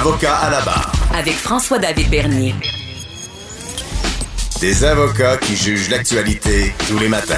Avocat à la barre. Avec François-David Bernier. Des avocats qui jugent l'actualité tous les matins.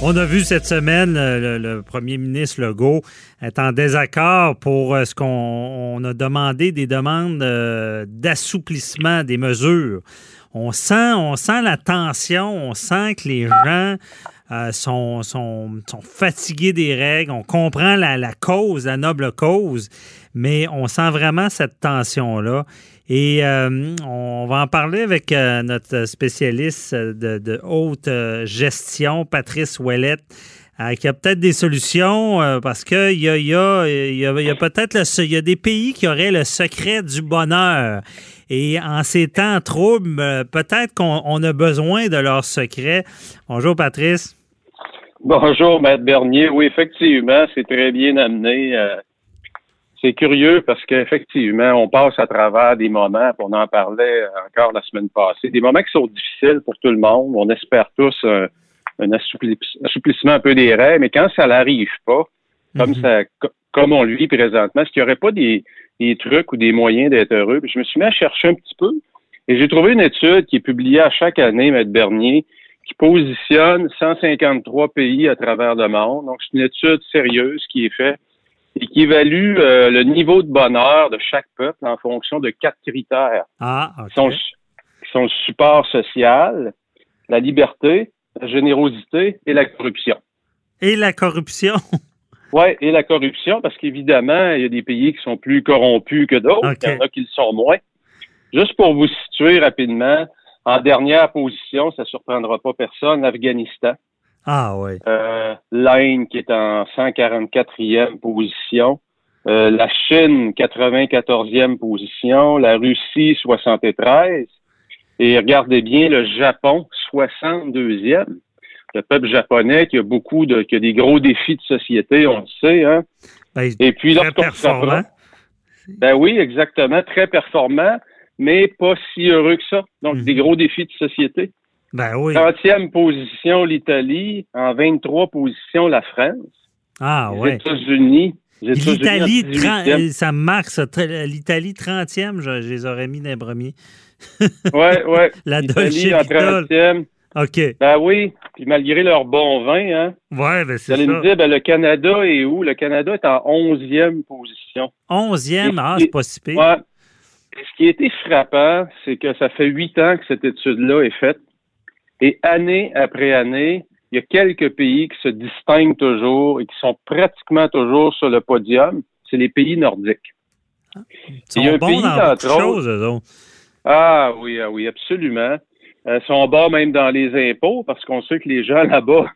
On a vu cette semaine euh, le, premier ministre Legault être en désaccord pour euh, ce qu'on a demandé des demandes euh, d'assouplissement des mesures. On sent, on sent la tension, on sent que les gens sont, sont, fatigués des règles. On comprend la, cause, la noble cause, mais on sent vraiment cette tension-là. Et euh, on va en parler avec euh, notre spécialiste de, haute euh, gestion, Patrice Ouellette, qui a peut-être des solutions parce qu'il y a, peut-être il y a des pays qui auraient le secret du bonheur. Et en ces temps troubles, peut-être qu'on a besoin de leur secret. Bonjour, Patrice. Bonjour, Maître Bernier. Oui, effectivement, c'est très bien amené c'est curieux parce qu'effectivement, on passe à travers des moments, on en parlait encore la semaine passée, des moments qui sont difficiles pour tout le monde. On espère tous un, assouplissement un peu des règles, mais quand ça n'arrive pas, comme mhm. ça, comme on le vit présentement, est-ce qu'il n'y aurait pas des, trucs ou des moyens d'être heureux? je me suis mis à chercher un petit peu et j'ai trouvé une étude qui est publiée à chaque année, M. Bernier, qui positionne 153 pays à travers le monde. Donc, c'est une étude sérieuse qui est faite et qui évalue euh, le niveau de bonheur de chaque peuple en fonction de quatre critères. Ah, qui, sont, le support social, la liberté, la générosité et la corruption. Et la corruption? Oui, et la corruption, parce qu'évidemment, il y a des pays qui sont plus corrompus que d'autres, il y en a qui le sont moins. Juste pour vous situer rapidement, en dernière position, ça ne surprendra pas personne, l'Afghanistan. Ah oui. Euh, L'Inde qui est en 144e position. Euh, la Chine, 94e position. La Russie, 73. Et regardez bien le Japon, 62e. Le peuple japonais qui a beaucoup de, qui a des gros défis de société, on le sait, hein. Ben, Et puis lorsqu'on. Ben oui, exactement, très performant, mais pas si heureux que ça. Donc, mhm. des gros défis de société. Ben oui. 30e position, l'Italie. En 23 positions, la France. Ah oui. Les États-Unis. L'Italie, euh, ça marque L'Italie 30e, je, les aurais mis dans les premiers. oui, oui. La Dolce en 30e. OK. Ben oui. Puis malgré leur bon vin, hein. Ouais, ben c'est ça. Vous allez me dire, ben, le Canada est où? Le Canada est en 11e position. 11e? Ah, c'est pas si pire. Ouais. Ce qui a été frappant, c'est que ça fait huit ans que cette étude-là est faite. Et année après année, il y a quelques pays qui se distinguent toujours et qui sont pratiquement toujours sur le podium. C'est les pays nordiques. Ils sont il y a un pays, dans choses, Ah oui, ah oui, absolument. Euh, ils sont bas même dans les impôts parce qu'on sait que les gens là-bas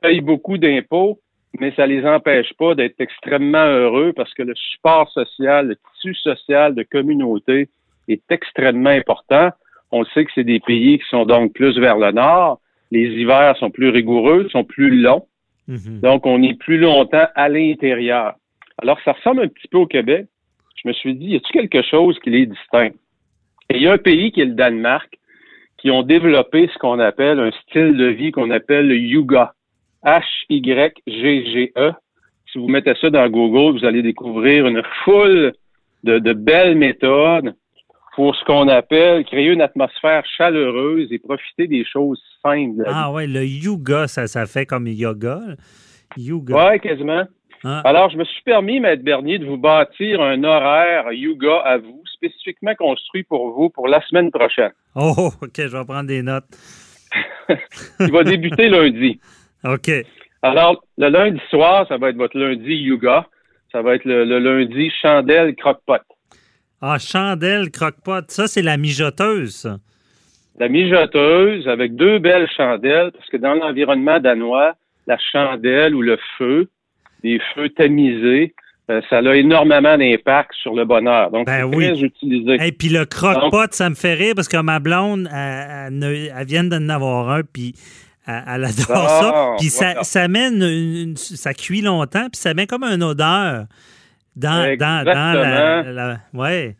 payent beaucoup d'impôts, mais ça les empêche pas d'être extrêmement heureux parce que le support social, le tissu social de communauté est extrêmement important. On sait que c'est des pays qui sont donc plus vers le nord. Les hivers sont plus rigoureux, sont plus longs. Mhm. Donc, on est plus longtemps à l'intérieur. Alors, ça ressemble un petit peu au Québec. Je me suis dit, y a-t-il quelque chose qui les distingue? Et il y a un pays qui est le Danemark, qui ont développé ce qu'on appelle un style de vie qu'on appelle le Yuga. H-Y-G-G-E. Si vous mettez ça dans Google, vous allez découvrir une foule de, de belles méthodes pour ce qu'on appelle créer une atmosphère chaleureuse et profiter des choses simples. Ah ouais, le yoga, ça, ça fait comme yoga. Yoga. Ouais, quasiment. Ah. Alors, je me suis permis, Maître Bernier, de vous bâtir un horaire yoga à vous, spécifiquement construit pour vous pour la semaine prochaine. Oh, OK, je vais prendre des notes. Il va débuter lundi. OK. Alors, le lundi soir, ça va être votre lundi yoga. Ça va être le, le lundi chandelle croque-pot. Ah, chandelle croque-pot. Ça, c'est la mijoteuse, La mijoteuse avec deux belles chandelles, parce que dans l'environnement danois, la chandelle ou le feu, des feux tamisés, euh, ça a énormément d'impact sur le bonheur. Donc, Ben c'est oui. très utilisé. Et puis le croque-pot, ça me fait rire parce que ma blonde, elle, elle vient d'en avoir un, puis elle, elle adore Ah, ça. Puis ça, voilà. ça une- ça cuit longtemps, puis ça met comme une odeur dans, dans, dans la, la- Ouais,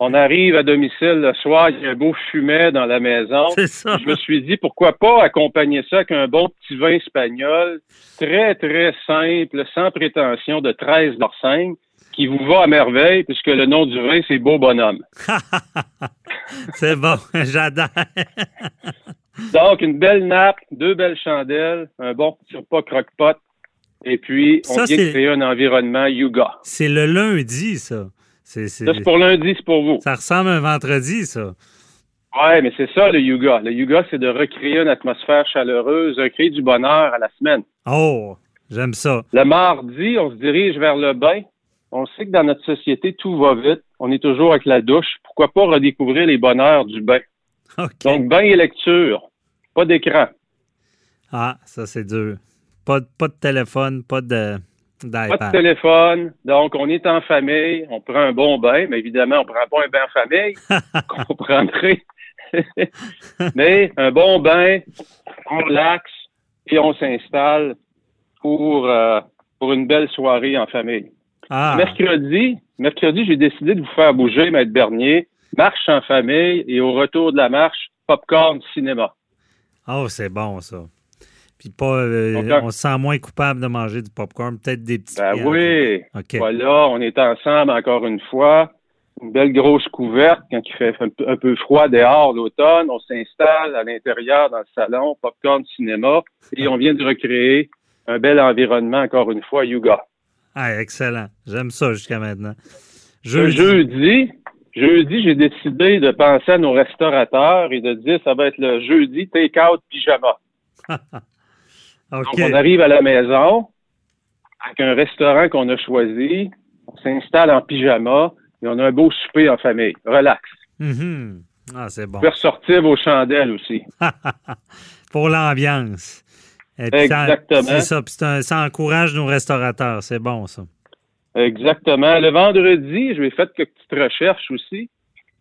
On arrive à domicile le soir, il y a un beau fumet dans la maison. c'est ça. Je me suis dit, pourquoi pas accompagner ça avec un bon petit vin espagnol, très, très simple, sans prétention, de 13,5 qui vous va à merveille, puisque le nom du vin, c'est Beau Bonhomme. c'est bon, j'adore. Donc, une belle nappe, deux belles chandelles, un bon petit repas croque-pot, et puis on Ça, vient de créer un environnement yuga. C'est le lundi, ça. C'est, c'est- Ça, c'est pour lundi, c'est pour vous. Ça ressemble à un vendredi, ça. Ouais, mais c'est ça le yuga. Le yuga, c'est de recréer une atmosphère chaleureuse, recréer du bonheur à la semaine. Oh, j'aime ça. Le mardi, on se dirige vers le bain. On sait que dans notre société, tout va vite. On est toujours avec la douche. Pourquoi pas redécouvrir les bonheurs du bain? Donc, bain et lecture. Pas d'écran. Ah, ça, c'est dur. Pas, de- pas de téléphone, pas de, Pas de téléphone. Donc, on est en famille. On prend un bon bain. Mais évidemment, on prend pas un bain en famille. qu'on prendrait. mais un bon bain, on relaxe et on s'installe pour, euh, pour une belle soirée en famille. Ah, Mercredi, mercredi, j'ai décidé de vous faire bouger, Maître Bernier. Marche en famille et au retour de la marche, popcorn cinéma. Oh, c'est bon, ça. Puis pas, euh, Donc, on se sent moins coupable de manger du popcorn, peut-être des petits Ben oui. OK. Voilà, on est ensemble encore une fois. Une belle grosse couverte quand il fait un peu, froid dehors l'automne. On s'installe à l'intérieur dans le salon, popcorn cinéma, et on vient de recréer un bel environnement encore une fois, Yuga. Ah, excellent. J'aime ça jusqu'à maintenant. Jeudi, jeudi, j'ai décidé de penser à nos restaurateurs et de dire ça va être le jeudi take-out pyjama. Donc, on arrive à la maison avec un restaurant qu'on a choisi. On s'installe en pyjama et on a un beau souper en famille. Relax. Mhm. Ah, c'est bon. Vous ressortir vos chandelles aussi. Pour l'ambiance. Exactement. C'est ça. Ça encourage nos restaurateurs. C'est bon, ça. Exactement. Le vendredi, je vais faire quelques petites recherches aussi.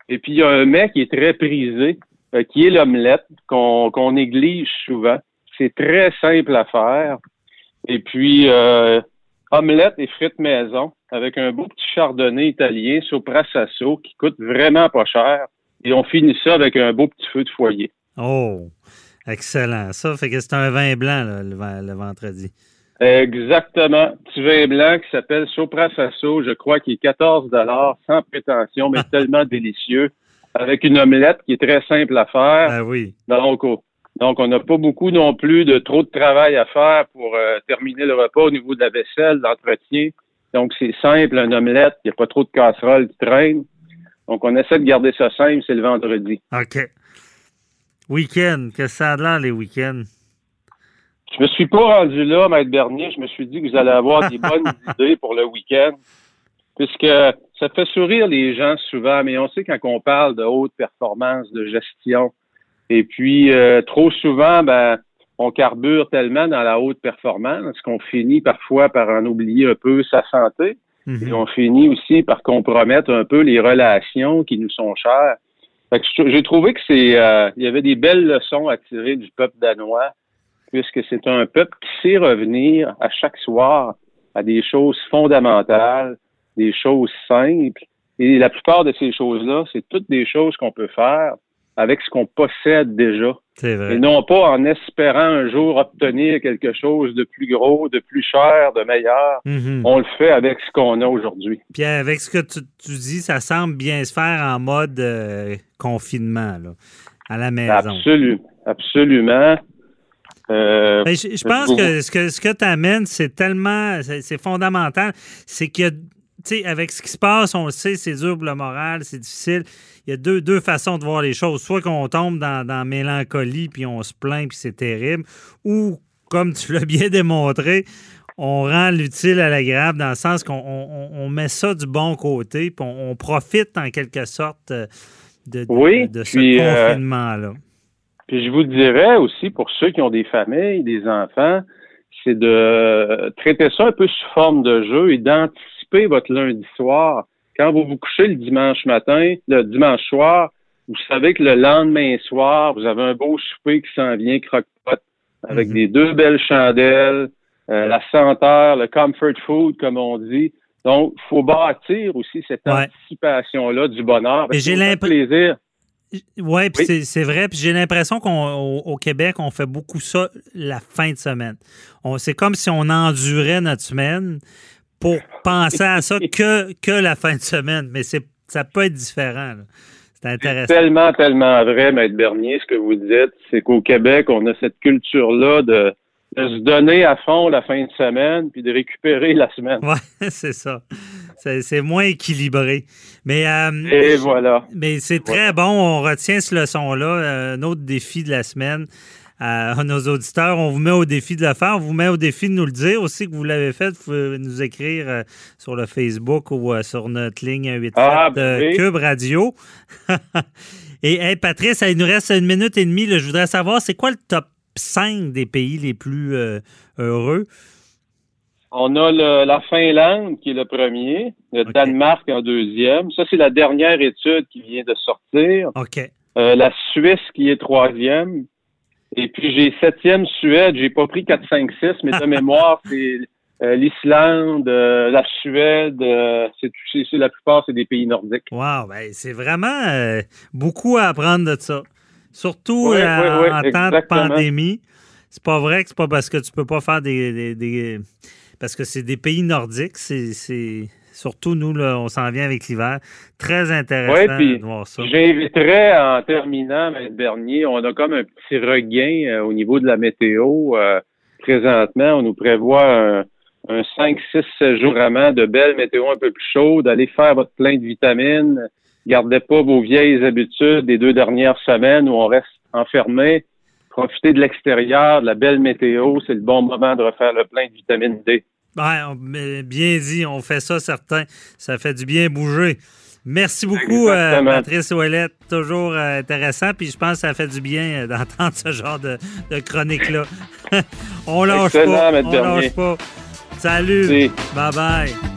Et puis, il y a un mec qui est très prisé, euh, qui est l'omelette, qu'on néglige souvent. C'est très simple à faire. Et puis, euh, omelette et frites maison avec un beau petit chardonnay italien, Sopra Sasso, qui coûte vraiment pas cher. Et on finit ça avec un beau petit feu de foyer. Oh, excellent. Ça fait que c'est un vin blanc le vendredi. Exactement. Petit vin blanc qui s'appelle Sopra Sasso, je crois qu'il est 14 sans prétention, mais tellement délicieux, avec une omelette qui est très simple à faire. Ah oui. Donc, donc on n'a pas beaucoup non plus de trop de travail à faire pour euh, terminer le repas au niveau de la vaisselle, l'entretien. Donc, c'est simple, une omelette, il n'y a pas trop de casseroles qui traînent. Donc, on essaie de garder ça simple, c'est le vendredi. OK. Week-end. Qu'est-ce que ça a de l'air, les week-ends? Je me suis pas rendu là, Maître Bernier. Je me suis dit que vous allez avoir des bonnes idées pour le week-end. Puisque ça fait sourire les gens souvent, mais on sait quand on parle de haute performance, de gestion. Et puis, euh, trop souvent, ben, on carbure tellement dans la haute performance qu'on finit parfois par en oublier un peu sa santé. Mhm. Et on finit aussi par compromettre un peu les relations qui nous sont chères. Fait que je- j'ai trouvé que c'est, euh, il y avait des belles leçons à tirer du peuple danois, puisque c'est un peuple qui sait revenir à chaque soir à des choses fondamentales, des choses simples. Et la plupart de ces choses-là, c'est toutes des choses qu'on peut faire avec ce qu'on possède déjà. C'est vrai. Et non pas en espérant un jour obtenir quelque chose de plus gros, de plus cher, de meilleur. Mhm. On le fait avec ce qu'on a aujourd'hui. Puis avec ce que tu, tu dis, ça semble bien se faire en mode euh, confinement, là, à la maison. Absolument. Absolument. Euh, Ben, je, je pense que ce que, ce que tu amènes, c'est tellement, c'est fondamental. C'est sais, avec ce qui se passe, on le sait, c'est dur pour le moral, c'est difficile. Il y a deux, deux façons de voir les choses. Soit qu'on tombe dans, dans la mélancolie, puis on se plaint, puis c'est terrible. Ou, comme tu l'as bien démontré, on rend l'utile à l'agréable dans le sens qu'on on, on met ça du bon côté, puis on, on profite en quelque sorte euh, de, de, Oui, de ce euh, confinement-là. Puis je vous dirais aussi, pour ceux qui ont des familles, des enfants, c'est de traiter ça un peu sous forme de jeu et d'anticiper votre lundi soir, quand vous vous couchez le dimanche matin, le dimanche soir, vous savez que le lendemain soir, vous avez un beau souper qui s'en vient croque-pot avec Mhm. des deux belles chandelles, euh, la senteur, le comfort food, comme on dit. Donc, il faut bâtir aussi cette Ouais. anticipation-là du bonheur. J'ai que plaisir. Oui, puis Oui. c'est- vrai. Puis j'ai l'impression qu'au au Québec, on fait beaucoup ça la fin de semaine. On- C'est comme si on endurait notre semaine pour penser à ça que, que la fin de semaine. Mais c'est ça peut être différent. C'est intéressant. Tellement, tellement vrai, Maître Bernier, ce que vous dites, c'est qu'au Québec, on a cette culture-là de, de se donner à fond la fin de semaine puis de récupérer la semaine. Oui, c'est ça. C'est moins équilibré. Mais, euh, Et voilà. mais c'est très bon. On retient ce leçon-là. Euh, Un autre défi de la semaine. Euh, à nos auditeurs, on vous met au défi de le faire. On vous met au défi de nous le dire aussi que vous l'avez fait. Vous pouvez nous écrire sur le Facebook ou sur notre ligne 187 Ah, oui. Cube Radio. Et hey, Patrice, il nous reste une minute et demie. là. Je voudrais savoir, c'est quoi le top 5 des pays les plus euh, heureux? On a le- la Finlande qui est le premier, le. Danemark en deuxième. Ça, c'est la dernière étude qui vient de sortir. OK. Euh, la Suisse qui est troisième. Et puis j'ai septième Suède. J'ai pas pris 4, 5, 6, mais de mémoire, c'est euh, l'Islande, euh, la Suède. euh, c'est la plupart, c'est des pays nordiques. Wow, ben, c'est vraiment beaucoup à apprendre de ça. Surtout Oui, oui, oui, en temps de pandémie. C'est pas vrai que c'est pas parce que tu peux pas faire des. des- des- parce que c'est des pays nordiques. C'est. Surtout nous, là, on s'en vient avec l'hiver. Très intéressant Ouais, puis de voir ça. J'inviterais en terminant, M. Bernier, on a comme un petit regain euh, au niveau de la météo. euh, présentement, on nous prévoit un, un 5, 6 jours vraiment de belles météo un peu plus chaudes. Allez faire votre plein de vitamines. Gardez pas vos vieilles habitudes des deux dernières semaines où on reste enfermé. Profitez de l'extérieur, de la belle météo. C'est le bon moment de refaire le plein de vitamine D. Ouais, on- mais bien dit, on fait ça, certain. Ça fait du bien bouger. Merci beaucoup, euh. Patrice Ouellette. Toujours euh, intéressant. Puis je pense que ça fait du bien euh, d'entendre ce genre de, de chronique-là. on lâche Excellent, pas. On lâche pas. Salut. Bye bye.